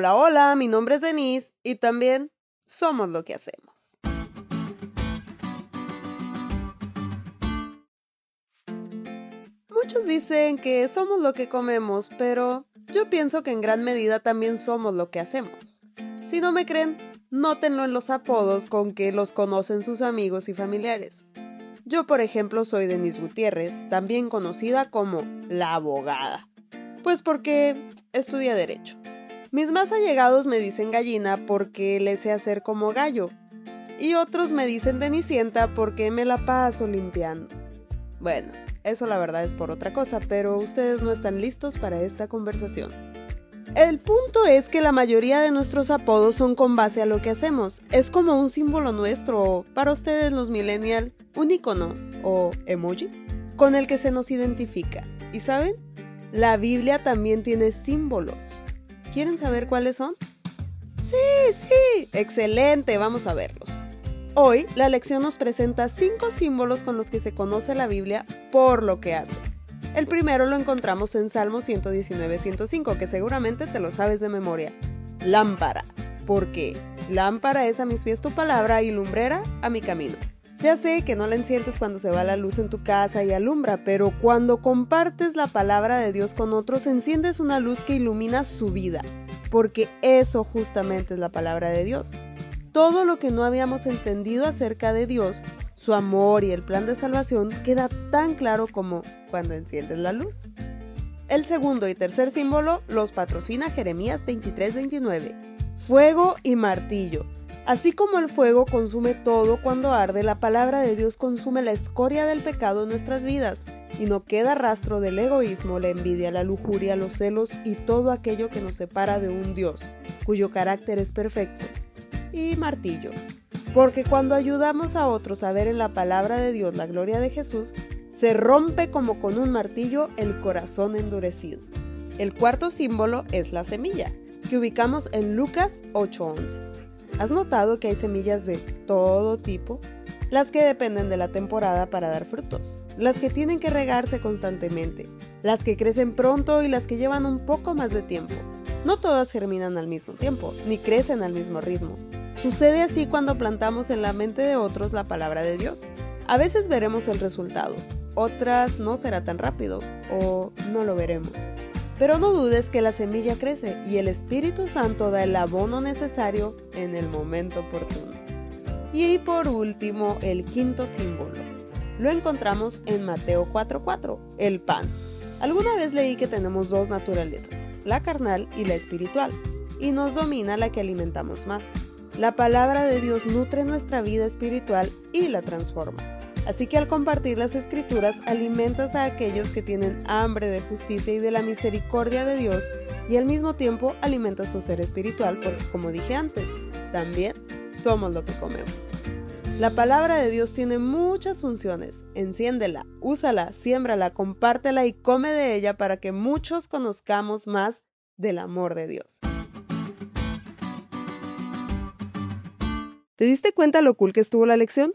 Hola, hola, mi nombre es Denise y también somos lo que hacemos. Muchos dicen que somos lo que comemos, pero yo pienso que en gran medida también somos lo que hacemos. Si no me creen, nótenlo en los apodos con que los conocen sus amigos y familiares. Yo, por ejemplo, soy Denise Gutiérrez, también conocida como la abogada. Pues porque estudia derecho. Mis más allegados me dicen gallina porque le sé hacer como gallo. Y otros me dicen denicienta porque me la paso limpiando. Bueno, eso la verdad es por otra cosa, pero ustedes no están listos para esta conversación. El punto es que la mayoría de nuestros apodos son con base a lo que hacemos. Es como un símbolo nuestro, para ustedes los millennial, un icono o emoji con el que se nos identifica. ¿Y saben? La Biblia también tiene símbolos. ¿Quieren saber cuáles son? Sí, sí. Excelente, vamos a verlos. Hoy la lección nos presenta cinco símbolos con los que se conoce la Biblia por lo que hace. El primero lo encontramos en Salmo 119-105, que seguramente te lo sabes de memoria. Lámpara. porque Lámpara es a mis pies tu palabra y lumbrera a mi camino. Ya sé que no la enciendes cuando se va la luz en tu casa y alumbra, pero cuando compartes la palabra de Dios con otros, enciendes una luz que ilumina su vida, porque eso justamente es la palabra de Dios. Todo lo que no habíamos entendido acerca de Dios, su amor y el plan de salvación queda tan claro como cuando enciendes la luz. El segundo y tercer símbolo los patrocina Jeremías 23:29. Fuego y martillo. Así como el fuego consume todo cuando arde, la palabra de Dios consume la escoria del pecado en nuestras vidas y no queda rastro del egoísmo, la envidia, la lujuria, los celos y todo aquello que nos separa de un Dios, cuyo carácter es perfecto. Y martillo. Porque cuando ayudamos a otros a ver en la palabra de Dios la gloria de Jesús, se rompe como con un martillo el corazón endurecido. El cuarto símbolo es la semilla, que ubicamos en Lucas 8:11. ¿Has notado que hay semillas de todo tipo? Las que dependen de la temporada para dar frutos, las que tienen que regarse constantemente, las que crecen pronto y las que llevan un poco más de tiempo. No todas germinan al mismo tiempo, ni crecen al mismo ritmo. Sucede así cuando plantamos en la mente de otros la palabra de Dios. A veces veremos el resultado, otras no será tan rápido o no lo veremos. Pero no dudes que la semilla crece y el Espíritu Santo da el abono necesario en el momento oportuno. Y por último, el quinto símbolo. Lo encontramos en Mateo 4:4, el pan. Alguna vez leí que tenemos dos naturalezas, la carnal y la espiritual, y nos domina la que alimentamos más. La palabra de Dios nutre nuestra vida espiritual y la transforma. Así que al compartir las escrituras alimentas a aquellos que tienen hambre de justicia y de la misericordia de Dios y al mismo tiempo alimentas tu ser espiritual porque como dije antes, también somos lo que comemos. La palabra de Dios tiene muchas funciones. Enciéndela, úsala, siémbrala, compártela y come de ella para que muchos conozcamos más del amor de Dios. ¿Te diste cuenta lo cool que estuvo la lección?